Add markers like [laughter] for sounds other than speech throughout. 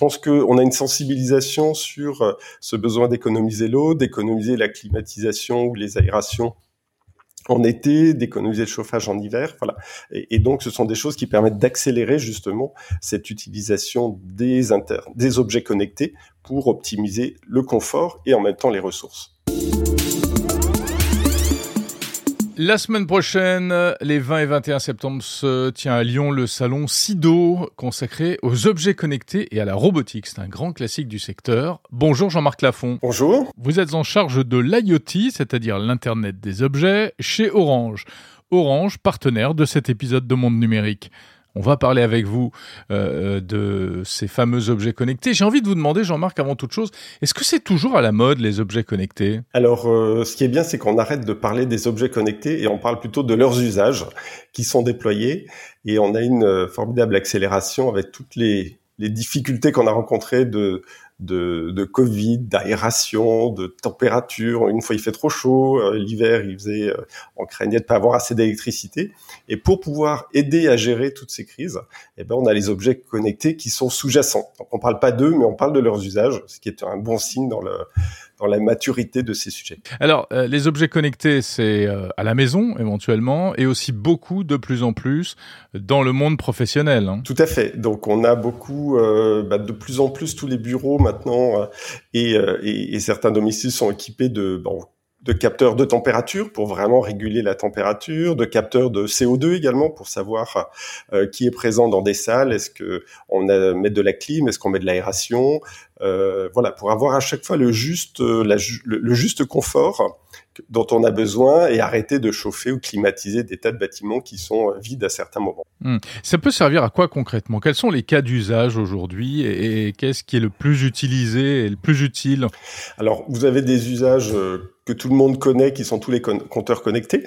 pense qu'on a une sensibilisation sur euh, ce besoin d'économiser l'eau, d'économiser la climatisation ou les aérations en été, d'économiser le chauffage en hiver, voilà. Et, donc, ce sont des choses qui permettent d'accélérer justement cette utilisation des objets connectés pour optimiser le confort et en même temps les ressources. La semaine prochaine, les 20 et 21 septembre, se tient à Lyon le salon SIDO, consacré aux objets connectés et à la robotique. C'est un grand classique du secteur. Bonjour Jean-Marc Lafont. Bonjour. Vous êtes en charge de l'IoT, c'est-à-dire l'Internet des objets, chez Orange. Orange, partenaire de cet épisode de Monde Numérique. On va parler avec vous euh, de ces fameux objets connectés. J'ai envie de vous demander, Jean-Marc, avant toute chose, est-ce que c'est toujours à la mode les objets connectés? Alors, euh, ce qui est bien, c'est qu'on arrête de parler des objets connectés et on parle plutôt de leurs usages qui sont déployés. Et on a une euh, formidable accélération avec toutes les, les difficultés qu'on a rencontrées de de, de Covid, d'aération, de température. Une fois il fait trop chaud, euh, l'hiver il faisait, euh, on craignait de pas avoir assez d'électricité. Et pour pouvoir aider à gérer toutes ces crises, eh ben on a les objets connectés qui sont sous-jacents. Donc on parle pas d'eux, mais on parle de leurs usages, ce qui est un bon signe dans le dans la maturité de ces sujets. Alors, euh, les objets connectés, c'est euh, à la maison éventuellement, et aussi beaucoup, de plus en plus, dans le monde professionnel. Hein. Tout à fait. Donc, on a beaucoup, euh, bah, de plus en plus, tous les bureaux maintenant et, et, et, certains domiciles sont équipés de bon, de capteurs de température pour vraiment réguler la température, de capteurs de CO2 également pour savoir euh, qui est présent dans des salles, est-ce que on met de la clim, est-ce qu'on met de l'aération, euh, voilà pour avoir à chaque fois le juste euh, le, juste confort dont on a besoin et arrêter de chauffer ou climatiser des tas de bâtiments qui sont vides à certains moments. Hmm. Ça peut servir à quoi concrètement? Quels sont les cas d'usage aujourd'hui et, qu'est-ce qui est le plus utilisé et le plus utile? Alors, vous avez des usages que tout le monde connaît, qui sont tous les compteurs connectés,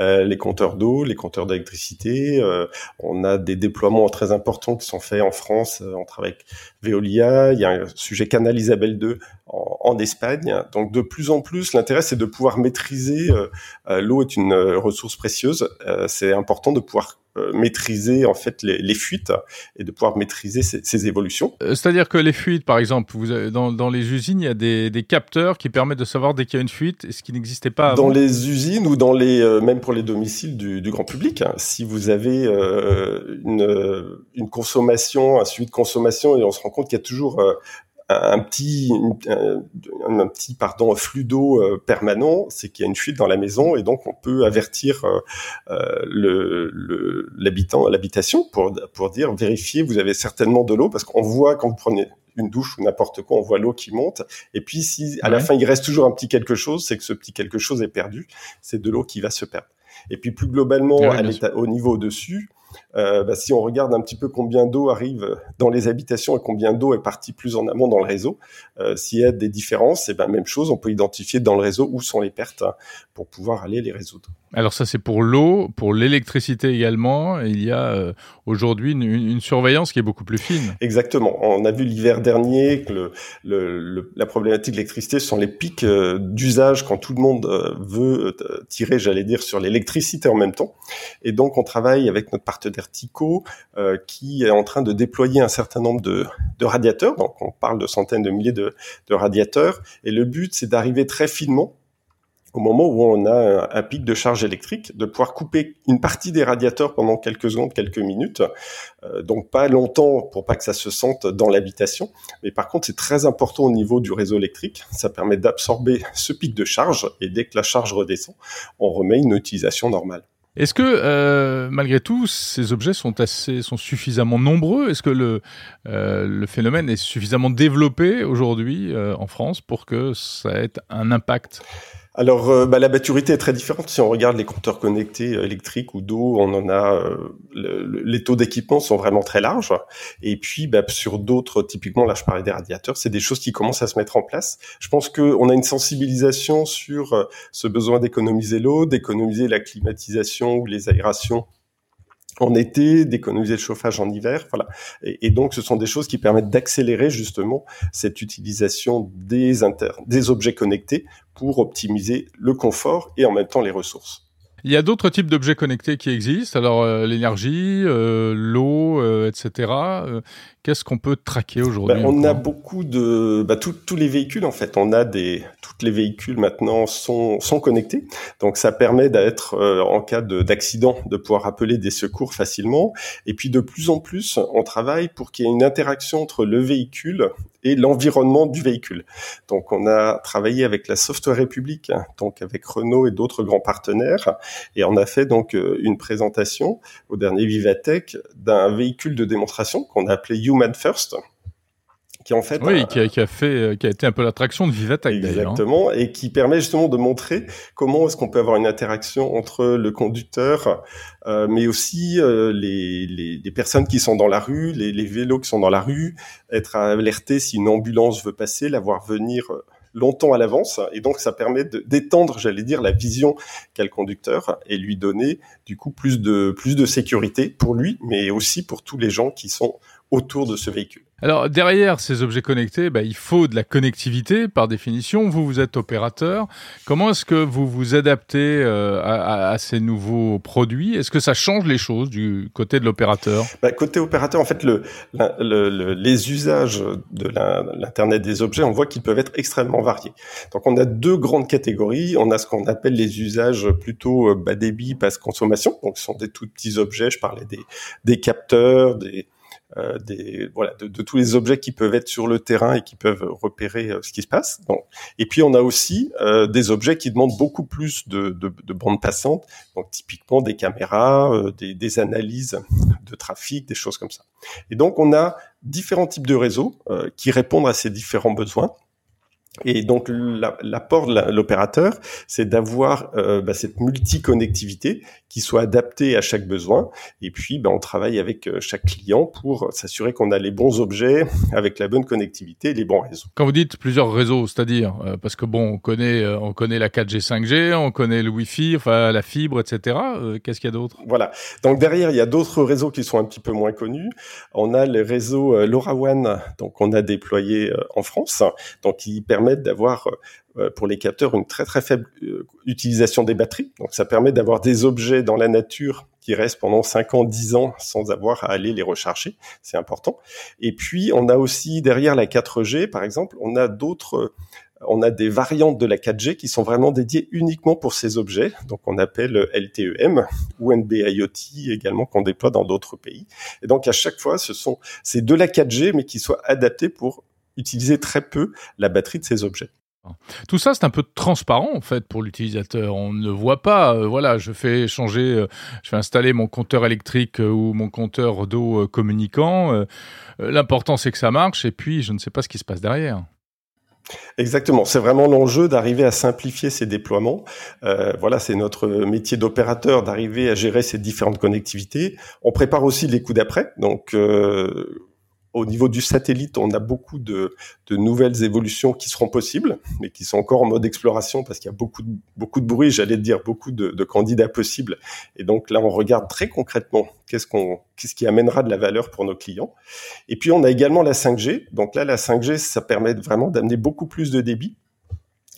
euh, les compteurs d'eau, les compteurs d'électricité. Euh, on a des déploiements très importants qui sont faits en France. Euh, on travaille avec Veolia. Il y a un sujet Canal Isabelle 2 en, en, Espagne. Donc de plus en plus, l'intérêt c'est de pouvoir maîtriser. L'eau est une ressource précieuse. c'est important de pouvoir euh, maîtriser en fait les, les, fuites et de pouvoir maîtriser ces, ces évolutions. Euh, c'est-à-dire que les fuites, par exemple, vous avez, dans, dans, les usines, il y a des, des capteurs qui permettent de savoir dès qu'il y a une fuite, ce qui n'existait pas avant. Dans les usines ou dans les, euh, même pour les domiciles du, du grand public, hein, si vous avez euh, une, une consommation, un suivi de consommation, et on se rend compte qu'il y a toujours un petit, un, petit pardon, flux d'eau euh, permanent, c'est qu'il y a une fuite dans la maison et donc on peut avertir euh, euh, le l'habitant, l'habitation pour pour dire vérifiez, vous avez certainement de l'eau parce qu'on voit quand vous prenez une douche ou n'importe quoi, on voit l'eau qui monte. Et puis si à la fin il reste toujours un petit quelque chose, c'est que ce petit quelque chose est perdu. C'est de l'eau qui va se perdre. Et puis plus globalement, au niveau au-dessus, euh, bah, si on regarde un petit peu combien d'eau arrive dans les habitations et combien d'eau est partie plus en amont dans le réseau, euh, s'il y a des différences, c'est ben même chose, on peut identifier dans le réseau où sont les pertes hein, pour pouvoir aller les résoudre. Alors ça c'est pour l'eau, pour l'électricité également. Il y a euh, aujourd'hui une, une, surveillance qui est beaucoup plus fine. Exactement. On a vu l'hiver dernier que le, le, la problématique de l'électricité sont les pics euh, d'usage quand tout le monde euh, veut tirer, j'allais dire, sur l'électricité en même temps. Et donc on travaille avec notre partenaire Tico qui est en train de déployer un certain nombre de, de radiateurs. Donc on parle de centaines de milliers de, de radiateurs. Et le but c'est d'arriver très finement au moment où on a un, pic de charge électrique, de pouvoir couper une partie des radiateurs pendant quelques secondes, quelques minutes, euh, donc pas longtemps pour pas que ça se sente dans l'habitation, mais par contre c'est très important au niveau du réseau électrique, ça permet d'absorber [laughs] ce pic de charge et dès que la charge redescend, on remet une utilisation normale. Est-ce que euh, malgré tout ces objets sont assez sont suffisamment nombreux? Est-ce que le euh, phénomène est suffisamment développé aujourd'hui en France pour que ça ait un impact? Alors, euh, bah, la maturité est très différente. Si on regarde les compteurs connectés euh, électriques ou d'eau, on en a euh, les taux d'équipement sont vraiment très larges. Et puis, bah, sur d'autres, typiquement, là, je parlais des radiateurs, c'est des choses qui commencent à se mettre en place. Je pense qu'on a une sensibilisation sur ce besoin d'économiser l'eau, d'économiser la climatisation ou les aérations en été, d'économiser le chauffage en hiver, voilà. Et, donc, ce sont des choses qui permettent d'accélérer justement cette utilisation des inter des objets connectés pour optimiser le confort et en même temps les ressources. Il y a d'autres types d'objets connectés qui existent. Alors euh, l'énergie, euh, l'eau, euh, etc. Qu'est-ce qu'on peut traquer aujourd'hui ben, On a beaucoup de bah, tous les véhicules en fait. On a des toutes les véhicules maintenant sont sont connectés, donc ça permet d'être euh, en cas d'accident de, pouvoir appeler des secours facilement. Et puis de plus en plus, on travaille pour qu'il y ait une interaction entre le véhicule et l'environnement du véhicule. Donc on a travaillé avec la Software République, donc avec Renault et d'autres grands partenaires, et on a fait donc euh, une présentation au dernier Vivatech d'un véhicule de démonstration qu'on a appelé Human First, qui en fait oui, qui, a, qui, a, fait, euh, qui a été un peu l'attraction de Vivatech hein. exactement, et qui permet justement de montrer comment est-ce qu'on peut avoir une interaction entre le conducteur, euh, mais aussi euh, les, les, les, personnes qui sont dans la rue, les, les, vélos qui sont dans la rue, être alerté si une ambulance veut passer, la voir venir longtemps à l'avance, et donc ça permet d'étendre, j'allais dire, la vision qu'a le conducteur et lui donner du coup plus de plus de sécurité pour lui, mais aussi pour tous les gens qui sont autour de ce véhicule. Alors derrière ces objets connectés, bah, il faut de la connectivité par définition. Vous, vous êtes opérateur. Comment est-ce que vous vous adaptez euh, à, à, ces nouveaux produits? Est-ce que ça change les choses du côté de l'opérateur? Bah, Côté opérateur, en fait, le, le, les usages de l'Internet des objets, on voit qu'ils peuvent être extrêmement variés. Donc on a deux grandes catégories. On a ce qu'on appelle les usages plutôt euh, bas débit, basse consommation. Donc ce sont des tout petits objets. Je parlais des, des capteurs, des euh, des voilà de, de, tous les objets qui peuvent être sur le terrain et qui peuvent repérer euh, ce qui se passe. Et puis on a aussi euh, des objets qui demandent beaucoup plus de, de, de bandes passantes, donc typiquement des caméras, euh, des, des, analyses de trafic, des choses comme ça. Et donc on a différents types de réseaux qui répondent à ces différents besoins. Et donc l'apport de l'opérateur, c'est d'avoir euh, bah, cette multi-connectivité qui soit adaptée à chaque besoin. Et puis, bah, on travaille avec euh, chaque client pour s'assurer qu'on a les bons objets avec la bonne connectivité et les bons réseaux. Quand vous dites plusieurs réseaux, c'est-à-dire euh, parce que bon, on connaît, euh, on connaît la 4G, 5G, on connaît le Wi-Fi, enfin la fibre, etc. Qu'est-ce qu'il y a d'autre? Voilà. Donc derrière, il y a d'autres réseaux qui sont un petit peu moins connus. On a le réseau LoRaWAN, donc on a déployé en France, donc qui permet d'avoir euh, euh, pour les capteurs une très très faible euh, utilisation des batteries. Donc ça permet d'avoir des objets dans la nature qui restent pendant 5 ans, 10 ans sans avoir à aller les recharger. C'est important. Et puis on a aussi derrière la 4G par exemple, on a d'autres on a des variantes de la 4G qui sont vraiment dédiées uniquement pour ces objets, donc on appelle LTEM ou NB-IoT également qu'on déploie dans d'autres pays. Et donc à chaque fois, ce sont c'est de la 4G mais qui soit adapté pour utiliser très peu la batterie de ces objets. Tout ça, c'est un peu transparent en fait pour l'utilisateur. On ne voit pas. Euh, voilà, je fais changer, euh, je fais installer mon compteur électrique euh, ou mon compteur d'eau communicant. L'important, c'est que ça marche. Et puis, je ne sais pas ce qui se passe derrière. Exactement, c'est vraiment l'enjeu d'arriver à simplifier ces déploiements. voilà, c'est notre métier d'opérateur d'arriver à gérer ces différentes connectivités. On prépare aussi les coups d'après, donc au niveau du satellite, on a beaucoup de, nouvelles évolutions qui seront possibles, mais qui sont encore en mode exploration parce qu'il y a beaucoup de, beaucoup bruit, j'allais dire beaucoup de, candidats possibles. Et donc là, on regarde très concrètement qu'on, qu'est-ce qui amènera de la valeur pour nos clients. Et puis on a également la 5G. Donc là, la 5G, ça permet vraiment d'amener beaucoup plus de débit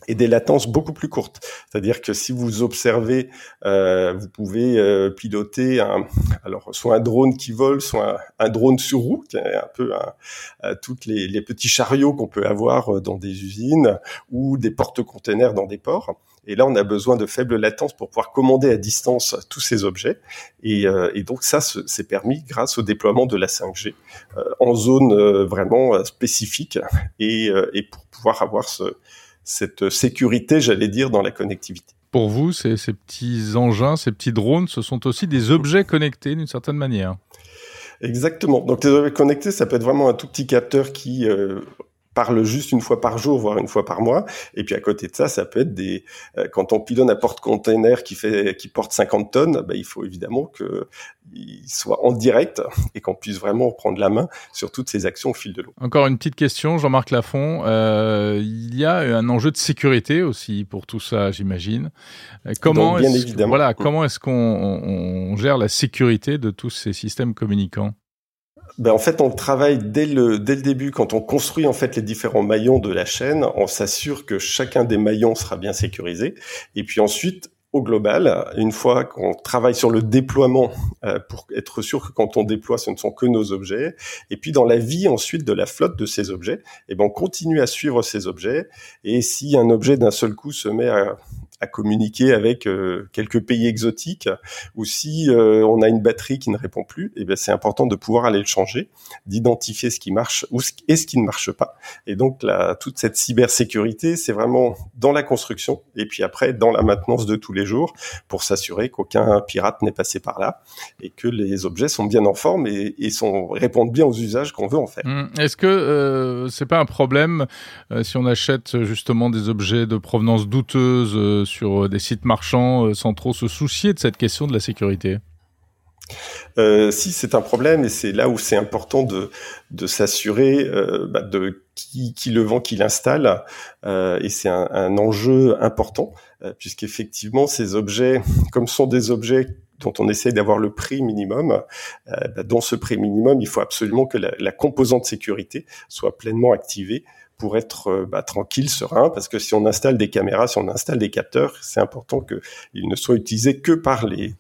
et des latences beaucoup plus courtes. C'est-à-dire que si vous observez, euh, vous pouvez euh, piloter un, alors soit un drone qui vole, soit un, drone sur roue, un peu un, toutes les, les, petits chariots qu'on peut avoir euh, dans des usines ou des porte-containers dans des ports. Et là, on a besoin de faibles latences pour pouvoir commander à distance tous ces objets. Et, euh, et donc ça, c'est permis grâce au déploiement de la 5G euh, en zone euh, vraiment spécifique et, et pour pouvoir avoir ce, cette sécurité, j'allais dire, dans la connectivité. Pour vous, ces, ces, petits engins, ces petits drones, ce sont aussi des objets connectés d'une certaine manière. Exactement. Donc les objets connectés, ça peut être vraiment un tout petit capteur qui euh, parle juste une fois par jour, voire une fois par mois. Et puis à côté de ça, ça peut être des euh, quand on pilote un porte-container qui fait qui porte 50 tonnes, bah, il faut évidemment que il soit en direct et qu'on puisse vraiment prendre la main sur toutes ces actions au fil de l'eau. Encore une petite question, Jean-Marc Lafont. Euh, il y a un enjeu de sécurité aussi pour tout ça, j'imagine. Euh, comment bien évidemment. Voilà, comment est-ce qu'on on gère la sécurité de tous ces systèmes communicants? Ben en fait, on travaille dès le début quand on construit en fait les différents maillons de la chaîne. On s'assure que chacun des maillons sera bien sécurisé. Et puis ensuite, au global, une fois qu'on travaille sur le déploiement euh, pour être sûr que quand on déploie, ce ne sont que nos objets, et puis dans la vie ensuite de la flotte de ces objets, eh ben on continue à suivre ces objets, et si un objet d'un seul coup se met à, à communiquer avec euh, quelques pays exotiques, ou si euh, on a une batterie qui ne répond plus, eh bien c'est important de pouvoir aller le changer, d'identifier ce qui marche ou ce, et ce qui ne marche pas. Et donc là, toute cette cybersécurité, c'est vraiment dans la construction et puis après dans la maintenance de tous les jours pour s'assurer qu'aucun pirate n'est passé par là et que les objets sont bien en forme et, et sont répondent bien aux usages qu'on veut en faire. Mmh. Est-ce que euh, c'est pas un problème euh, si on achète justement des objets de provenance douteuse euh, sur euh, des sites marchands euh, sans trop se soucier de cette question de la sécurité. Euh, si c'est un problème et c'est là où c'est important de, s'assurer bah, de qui, le vend, qui l'installe et c'est un, enjeu important puisqu'effectivement ces objets, comme sont des objets dont on essaye d'avoir le prix minimum, bah, dans ce prix minimum, il faut absolument que la composante sécurité soit pleinement activée pour être euh, bah, tranquille, serein, parce que si on installe des caméras, si on installe des capteurs, c'est important qu'ils ne soient utilisés que par les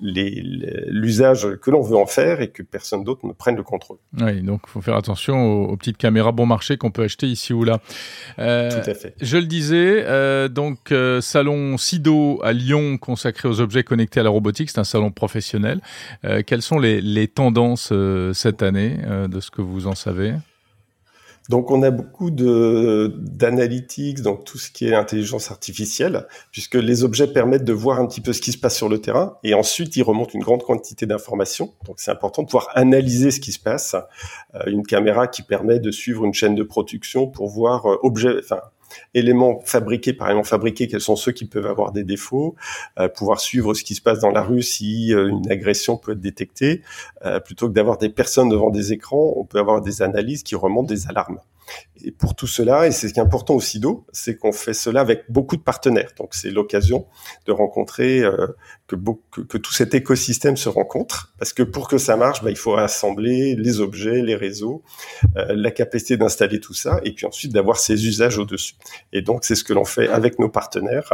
l'usage que l'on veut en faire et que personne d'autre ne prenne le contrôle. Oui, donc il faut faire attention aux, aux, petites caméras bon marché qu'on peut acheter ici ou là. Euh, Tout à fait. Je le disais, euh, donc euh, salon SIDO à Lyon consacré aux objets connectés à la robotique, c'est un salon professionnel. Quelles sont les, les tendances cette année de ce que vous en savez? Donc on a beaucoup de d'analytics, donc tout ce qui est intelligence artificielle, puisque les objets permettent de voir un petit peu ce qui se passe sur le terrain, et ensuite ils remontent une grande quantité d'informations. Donc c'est important de pouvoir analyser ce qui se passe. Euh, une caméra qui permet de suivre une chaîne de production pour voir euh, objet, enfin éléments fabriqués par éléments fabriqués, quels sont ceux qui peuvent avoir des défauts, euh, pouvoir suivre ce qui se passe dans la rue si euh, une agression peut être détectée, euh, plutôt que d'avoir des personnes devant des écrans, on peut avoir des analyses qui remontent des alarmes. Et pour tout cela, et c'est ce qui est important aussi d'eau, c'est qu'on fait cela avec beaucoup de partenaires. Donc c'est l'occasion de rencontrer euh, que, que, tout cet écosystème se rencontre, parce que pour que ça marche, bah, il faut assembler les objets, les réseaux, euh, la capacité d'installer tout ça, et puis ensuite d'avoir ces usages au-dessus. Et donc c'est ce que l'on fait avec nos partenaires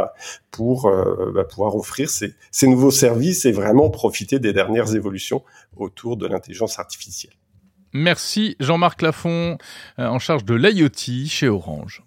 pour euh, bah, pouvoir offrir ces, ces nouveaux services et vraiment profiter des dernières évolutions autour de l'intelligence artificielle. Merci Jean-Marc Lafont, en charge de l'IoT chez Orange.